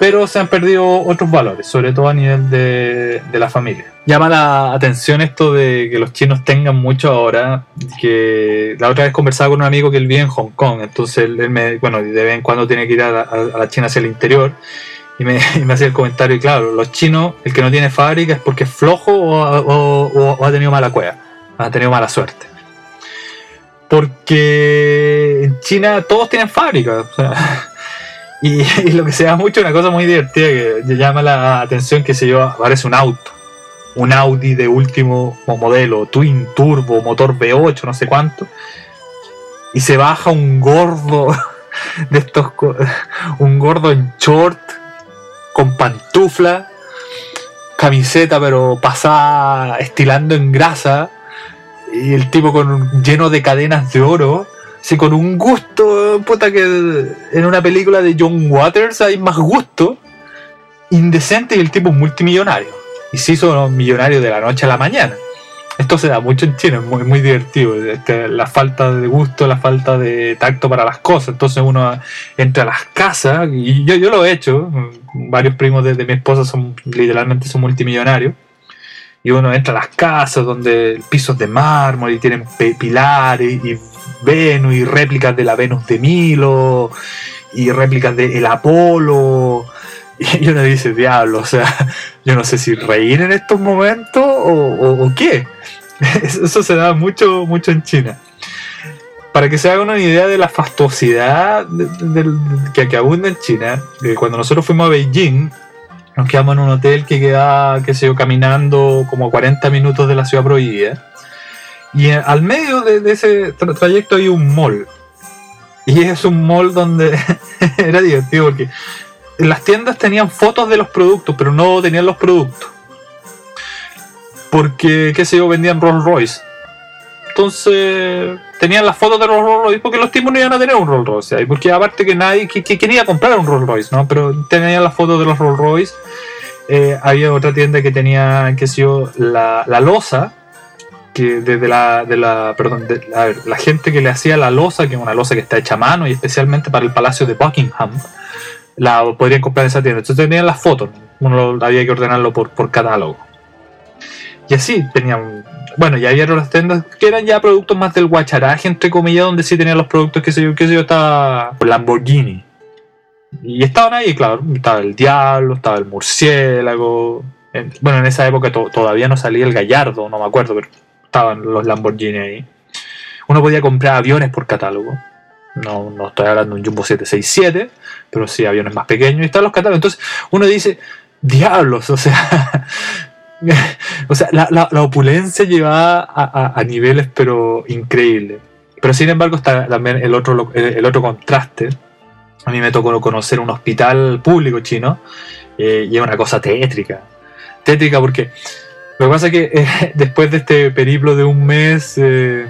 pero se han perdido otros valores, sobre todo a nivel de, la familia. Llama la atención esto de que los chinos tengan mucho ahora, que la otra vez conversaba con un amigo que él vive en Hong Kong, entonces él, me, bueno, de vez en cuando tiene que ir a la, China hacia el interior, y me, hacía el comentario, y claro, los chinos, el que no tiene fábrica es porque es flojo o, ha tenido mala cueva, ha tenido mala suerte. Porque en China todos tienen fábricas, Y, lo que se da mucho, una cosa muy divertida que llama la atención, que se yo, parece un auto. Un Audi de último modelo, Twin Turbo, motor V8, no sé cuánto. Y se baja un gordo de estos, un gordo en short, con pantufla, camiseta pero pasada estilando en grasa, y el tipo con lleno de cadenas de oro Sí, con un gusto, puta, que en una película de John Waters hay más gusto, indecente y el tipo multimillonario. Y se hizo millonario de la noche a la mañana. Esto se da mucho en China, es muy, muy divertido. Este, la falta de gusto, la falta de tacto para las cosas. Entonces uno entra a las casas, y yo, yo lo he hecho. Varios primos de, de mi esposa son literalmente son multimillonarios y uno entra a las casas donde el piso es de mármol y tienen pilares y Venus y réplicas de la Venus de Milo y réplicas de el Apolo. Y uno dice, diablo, o sea, yo no sé si reír en estos momentos o, qué. Eso se da mucho, mucho en China. Para que se haga una idea de la fastuosidad que, que abunda en China, eh, cuando nosotros fuimos a Beijing, nos quedamos en un hotel que queda, qué sé yo, caminando como 40 minutos de la ciudad prohibida. Y al medio de, ese trayecto hay un mall. Y es un mall donde era divertido porque las tiendas tenían fotos de los productos, pero no tenían los productos. Porque, qué sé yo, vendían Rolls Royce. Entonces, tenían las fotos de los Rolls Royce porque los tipos no iban a tener un Rolls Royce. Porque aparte que nadie que, quería comprar un Rolls Royce, ¿no? Pero tenían las fotos de los Rolls Royce. Eh, había otra tienda que tenía, qué sé yo, la, la losa que desde la, de la, perdón, la, gente que le hacía la losa, que es una losa que está hecha a mano y especialmente para el Palacio de Buckingham, la podrían comprar en esa tienda. Entonces tenían las fotos, uno había que ordenarlo por, por catálogo. Y así tenían, bueno, ya había otras tiendas que eran ya productos más del guacharaje, entre comillas, donde sí tenían los productos que sé yo, que sé yo, estaba Lamborghini. Y estaban ahí, claro, estaba el diablo, estaba el murciélago. bueno, en esa época todavía no salía el gallardo, no me acuerdo, pero estaban los Lamborghini ahí. Uno podía comprar aviones por catálogo. No, no estoy hablando de un Jumbo 767, pero sí aviones más pequeños y están los catálogos. Entonces uno dice, diablos, o sea, o sea la, la, opulencia llevaba a, a, niveles pero increíbles. Pero sin embargo está también el otro, el otro contraste. A mí me tocó conocer un hospital público chino eh, y es una cosa tétrica. Tétrica porque lo que pasa es que eh, después de este periplo de un mes eh,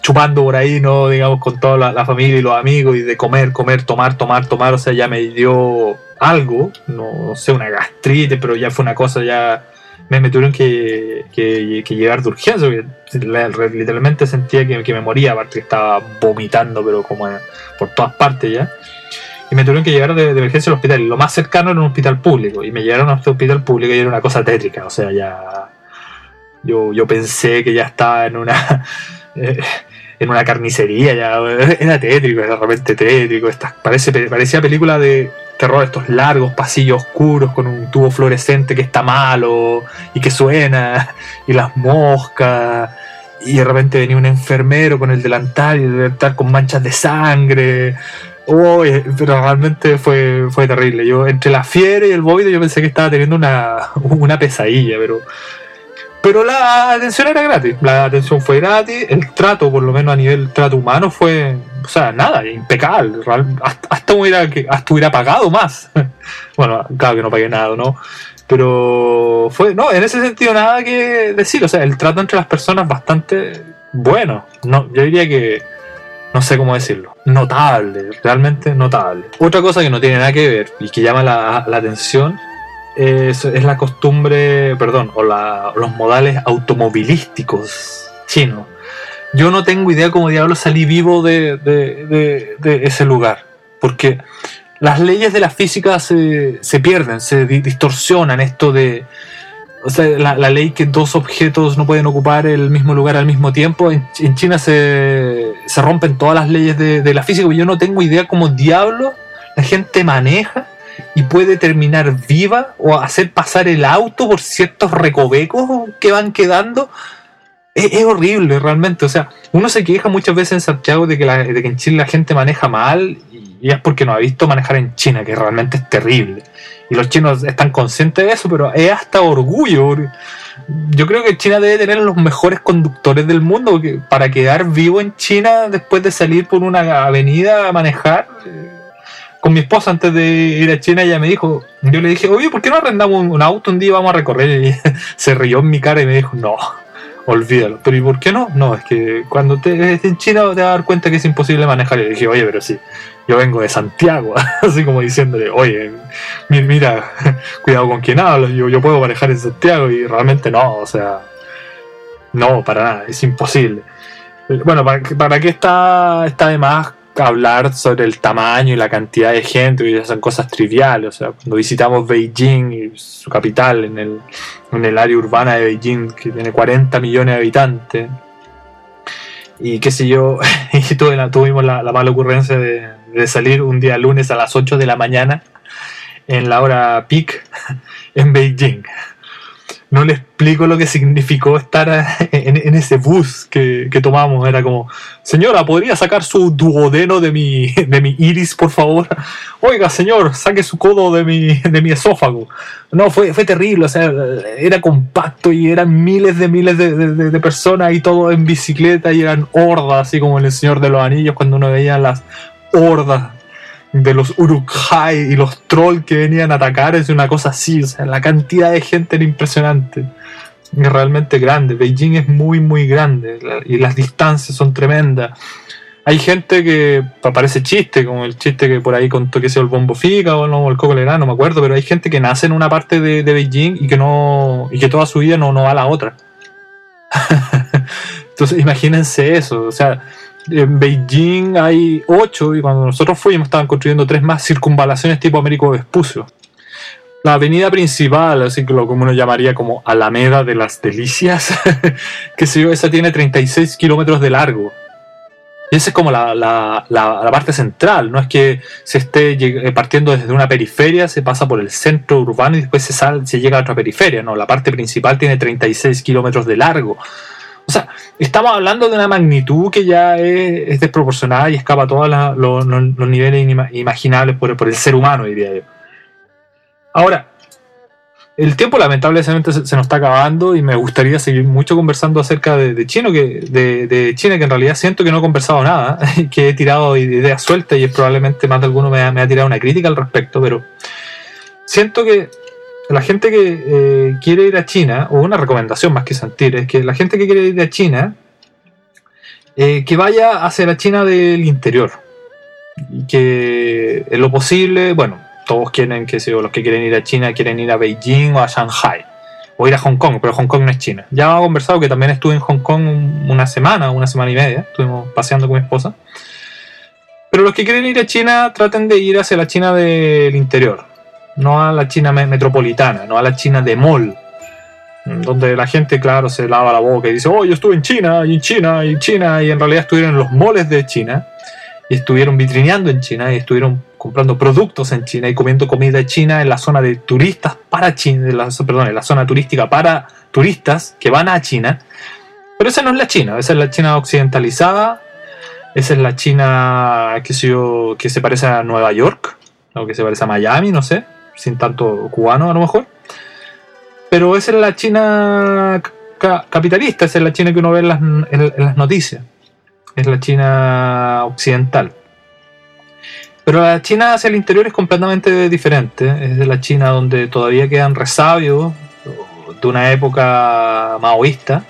chupando por ahí, ¿no? Digamos, con toda la, familia y los amigos y de comer, comer, tomar, tomar, tomar, o sea, ya me dio algo, no, sé, una gastritis, pero ya fue una cosa, ya me, tuvieron que, que, llevar de urgencia, porque literalmente sentía que, me moría, aparte que estaba vomitando, pero como por todas partes ya. Y me tuvieron que llevar de, de, emergencia al hospital. Lo más cercano era un hospital público. Y me llevaron a este hospital público y era una cosa tétrica. O sea, ya yo, yo pensé que ya estaba en una eh, en una carnicería, ya era tétrico, era realmente tétrico. parece, parecía película de terror, estos largos pasillos oscuros con un tubo fluorescente que está malo y que suena, y las moscas, y de repente venía un enfermero con el delantal y el delantal con manchas de sangre. pero realmente fue, fue terrible. Yo, entre la fiebre y el vómito, yo pensé que estaba teniendo una, una pesadilla, pero pero la atención era gratis, la atención fue gratis, el trato, por lo menos a nivel trato humano, fue, o sea, nada, impecable. Hasta, hubiera, hasta hubiera pagado más. bueno, claro que no pagué nada, ¿no? Pero fue, no, en ese sentido nada que decir, o sea, el trato entre las personas bastante bueno. No, yo diría que, no sé cómo decirlo, notable, realmente notable. Otra cosa que no tiene nada que ver y que llama la, la atención es, la costumbre, perdón, o los modales automovilísticos chinos. Yo no tengo idea cómo diablo salí vivo de, ese lugar, porque las leyes de la física se, pierden, se distorsionan. Esto de. O sea, la, ley que dos objetos no pueden ocupar el mismo lugar al mismo tiempo. En, China se, se, rompen todas las leyes de, la física. Yo no tengo idea cómo diablo la gente maneja y puede terminar viva o hacer pasar el auto por ciertos recovecos que van quedando. Es, horrible realmente. O sea, uno se queja muchas veces en Santiago de que, de que en Chile la gente maneja mal y es porque no ha visto manejar en China, que realmente es terrible. Y los chinos están conscientes de eso, pero es hasta orgullo. Yo creo que China debe tener los mejores conductores del mundo para quedar vivo en China después de salir por una avenida a manejar. Con mi esposa antes de ir a China ella me dijo, yo le dije, oye, ¿por qué no arrendamos un auto un día y vamos a recorrer? Y se rió en mi cara y me dijo, no, olvídalo. Pero ¿y por qué no? No, es que cuando te estés en China te vas a dar cuenta que es imposible manejar. Y le dije, oye, pero sí, yo vengo de Santiago, así como diciéndole, oye, mira, cuidado con quién hablo, yo, yo puedo manejar en Santiago y realmente no, o sea, no, para nada, es imposible. Bueno, ¿para, para qué está, está de más hablar sobre el tamaño y la cantidad de gente, que son cosas triviales. O sea, cuando visitamos Beijing su capital, en el, en el área urbana de Beijing, que tiene 40 millones de habitantes, y qué sé yo, y tuvimos la, mala ocurrencia de, de, salir un día lunes a las 8 de la mañana, en la hora peak, en Beijing no le explico lo que significó estar en, ese bus que, tomamos. Era como, señora, ¿podría sacar su duodeno de mi, de mi iris, por favor? Oiga, señor, saque su codo de mi, de mi esófago. No, fue, fue terrible, o sea, era compacto y eran miles de miles de, de personas y todo en bicicleta y eran hordas, así como en El Señor de los Anillos, cuando uno veía las hordas de los Uruk-hai y los trolls que venían a atacar es una cosa así, o sea, la cantidad de gente era impresionante, es realmente grande, Beijing es muy muy grande y las distancias son tremendas. Hay gente que parece chiste, como el chiste que por ahí contó que sea el bombo fica o no, el coco no me acuerdo, pero hay gente que nace en una parte de, Beijing y que no y que toda su vida no, no va a la otra. Entonces imagínense eso, o sea, en Beijing hay ocho y cuando nosotros fuimos estaban construyendo tres más circunvalaciones tipo Américo Vespucio. La avenida principal, así que lo como uno llamaría como Alameda de las Delicias, que se yo, esa tiene 36 kilómetros de largo. Y esa es como la, la, la, parte central, no es que se esté eh, partiendo desde una periferia, se pasa por el centro urbano y después se, sale, se llega a otra periferia, no, la parte principal tiene 36 kilómetros de largo. Estamos hablando de una magnitud que ya es, desproporcionada y escapa a todos los, niveles imaginables por, el ser humano, diría yo. Ahora, el tiempo lamentablemente se, nos está acabando y me gustaría seguir mucho conversando acerca de, China, que, de, China, que en realidad siento que no he conversado nada, que he tirado ideas sueltas y probablemente más de alguno me ha tirado una crítica al respecto, pero siento que la gente que eh, quiere ir a China, o una recomendación más que sentir, es que la gente que quiere ir a China, eh, que vaya hacia la China del interior. Y que en lo posible, bueno, todos quieren que sea, los que quieren ir a China quieren ir a Beijing o a Shanghai, o ir a Hong Kong, pero Hong Kong no es China. Ya hemos conversado que también estuve en Hong Kong una semana, una semana y media, estuvimos paseando con mi esposa. Pero los que quieren ir a China traten de ir hacia la China del interior, no a la China metropolitana, no a la China de mall, mm. donde la gente, claro, se lava la boca y dice, oh, yo estuve en China, y en China, y en China, y en realidad estuvieron en los malls de China, y estuvieron vitrineando en China, y estuvieron comprando productos en China, y comiendo comida china en la zona de turistas para China, la, perdón, en la zona turística para turistas que van a China, pero esa no es la China, esa es la China occidentalizada, esa es la China que se, que se parece a Nueva York, o que se parece a Miami, no sé sin tanto cubano a lo mejor. Pero esa es la China capitalista, esa es la China que uno ve en las, noticias. Es la China occidental. Pero la China hacia el interior es completamente diferente. Es de la China donde todavía quedan resabios de una época maoísta.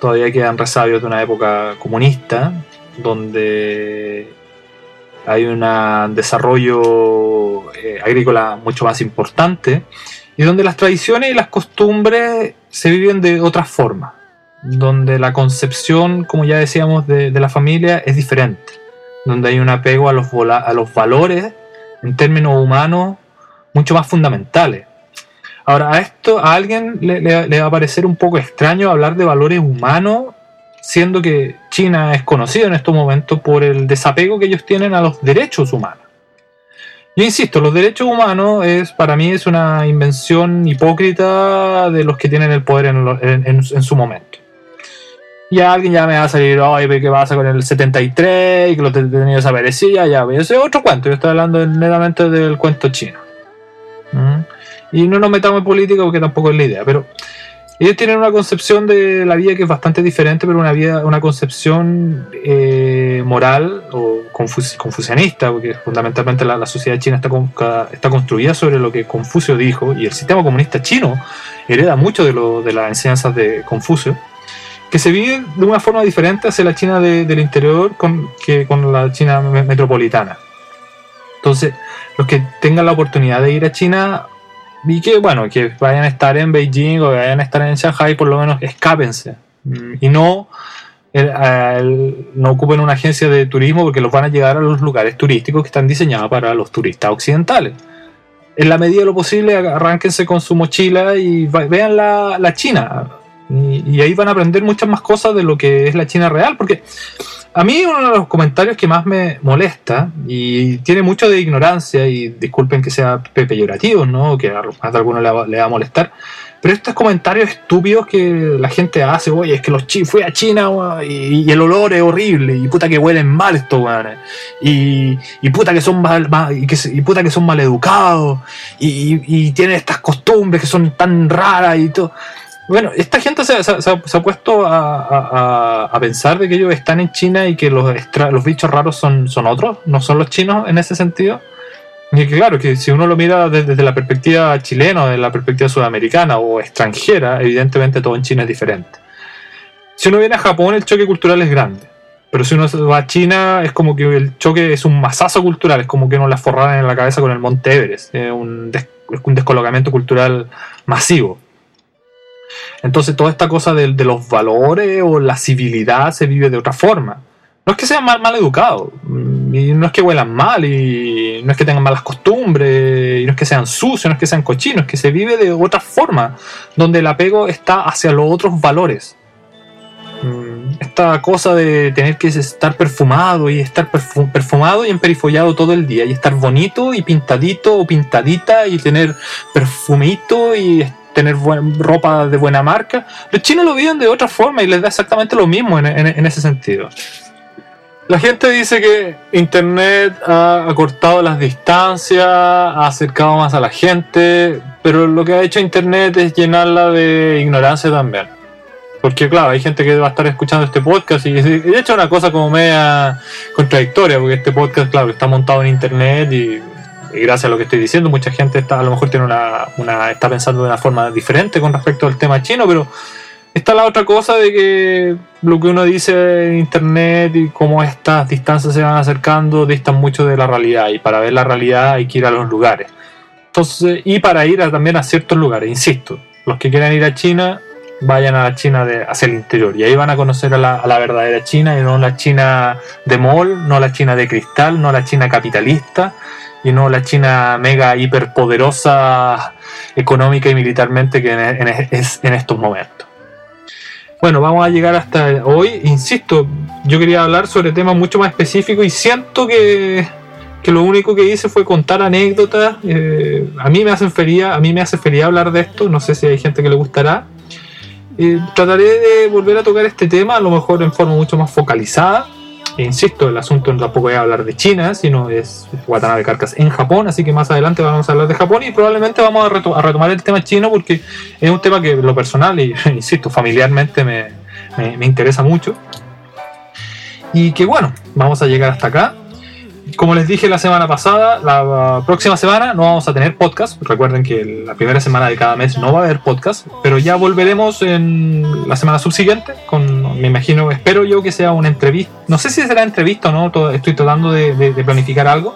Todavía quedan resabios de una época comunista. Donde hay un desarrollo eh, agrícola mucho más importante y donde las tradiciones y las costumbres se viven de otra forma, donde la concepción, como ya decíamos, de, la familia es diferente, donde hay un apego a los, valores en términos humanos mucho más fundamentales. Ahora, a esto a alguien le va a parecer un poco extraño hablar de valores humanos siendo que China es conocido en estos momentos por el desapego que ellos tienen a los derechos humanos. Yo insisto, los derechos humanos es para mí es una invención hipócrita de los que tienen el poder en, su momento. Y alguien ya me va a salir, oye, ¿qué pasa con el 73? Y que los detenidos desaparecían, ya, ese es otro cuento. Yo estoy hablando netamente del cuento chino. ¿Mm? Y no nos metamos en política porque tampoco es la idea, pero ellos tienen una concepción de la vida que es bastante diferente, pero una vida, una concepción eh, moral o confucianista, porque fundamentalmente la, sociedad china está, está construida sobre lo que Confucio dijo, y el sistema comunista chino hereda mucho de, lo, de las enseñanzas de Confucio, que se vive de una forma diferente hacia la China del interior con, que con la China metropolitana. Entonces, los que tengan la oportunidad de ir a China y que bueno, que vayan a estar en Beijing o vayan a estar en Shanghai, por lo menos escápense. Mm, y no, no ocupen una agencia de turismo porque los van a llegar a los lugares turísticos que están diseñados para los turistas occidentales. En la medida de lo posible, arránquense con su mochila y vean la, la China. Y, y ahí van a aprender muchas más cosas de lo que es la China real, porque a mí uno de los comentarios que más me molesta y tiene mucho de ignorancia y disculpen que sea peyorativo, ¿no? Que a más de alguno le va, a molestar. Pero estos comentarios estúpidos que la gente hace, oye, es que los chi fui a China y, el olor es horrible y puta que huelen mal estos weones y, y, puta que son mal, y, que, puta que son mal educados y, y tienen estas costumbres que son tan raras y todo. Bueno, esta gente se, ha puesto a, pensar de que ellos están en China y que los, bichos raros son, otros, no son los chinos en ese sentido. Y que claro, que si uno lo mira desde, la perspectiva chilena, desde la perspectiva sudamericana o extranjera, evidentemente todo en China es diferente. Si uno viene a Japón, el choque cultural es grande. Pero si uno va a China, es como que el choque es un masazo cultural, es como que uno la forraran en la cabeza con el Monte Everest. Es un, es un descolocamiento cultural masivo. Entonces toda esta cosa de, los valores o la civilidad se vive de otra forma. No es que sean mal, mal educados, mm, y no es que huelan mal, y no es que tengan malas costumbres, y no es que sean sucios, no es que sean cochinos, es que se vive de otra forma, donde el apego está hacia los otros valores. Mm, esta cosa de tener que estar perfumado y estar perfumado y emperifollado todo el día, y estar bonito y pintadito o pintadita, y tener perfumito y tener ropa de buena marca. Los chinos lo viven de otra forma y les da exactamente lo mismo en, ese sentido. La gente dice que Internet ha acortado las distancias, ha acercado más a la gente, pero lo que ha hecho Internet es llenarla de ignorancia también. Porque claro, hay gente que va a estar escuchando este podcast y de hecho una cosa como media contradictoria, porque este podcast, claro, está montado en Internet y y gracias a lo que estoy diciendo, mucha gente está, a lo mejor tiene una, una, está pensando de una forma diferente con respecto al tema chino, pero está la otra cosa de que lo que uno dice en internet y cómo estas distancias se van acercando distan mucho de la realidad. Y para ver la realidad hay que ir a los lugares. Entonces, y para ir también a ciertos lugares, insisto, los que quieran ir a China, vayan a la China de, hacia el interior. Y ahí van a conocer a la, verdadera China y no la China de mall, no la China de cristal, no la China capitalista y no la China mega hiperpoderosa económica y militarmente que es en estos momentos. Bueno, vamos a llegar hasta hoy. Insisto, yo quería hablar sobre temas mucho más específicos y siento que, que lo único que hice fue contar anécdotas. Eh, a mí me hace feliz, a mí me hace feliz hablar de esto. No sé si hay gente que le gustará. Eh, trataré de volver a tocar este tema, a lo mejor en forma mucho más focalizada insisto, el asunto tampoco es hablar de China, sino es Watanabe Carcas en Japón, así que más adelante vamos a hablar de Japón y probablemente vamos a, retomar el tema chino porque es un tema que lo personal y, insisto, familiarmente me, me interesa mucho. Y que bueno, vamos a llegar hasta acá como les dije la semana pasada, la próxima semana no vamos a tener podcast. Recuerden que la primera semana de cada mes no va a haber podcast, pero ya volveremos en la semana subsiguiente con, me imagino, espero yo que sea una entrevista. No sé si será entrevista o no, estoy tratando de, planificar algo.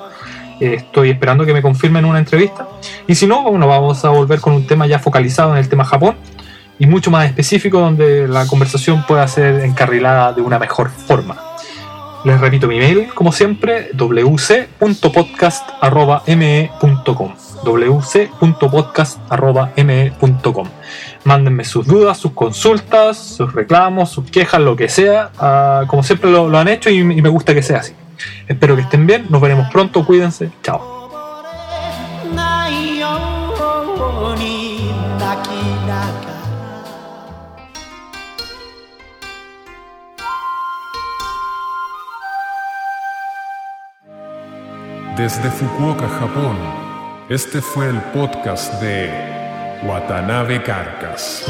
Eh, estoy esperando que me confirmen una entrevista. Y si no, bueno, vamos a volver con un tema ya focalizado en el tema Japón y mucho más específico donde la conversación pueda ser encarrilada de una mejor forma. Les repito mi mail, como siempre, wc.podcast.me.com wc.podcast.me.com Mándenme sus dudas, sus consultas, sus reclamos, sus quejas, lo que sea. Ah, como siempre lo, han hecho y me gusta que sea así. Espero que estén bien, nos veremos pronto, cuídense, chao. Desde Fukuoka, Japón, este fue el podcast de Watanabe Carcas.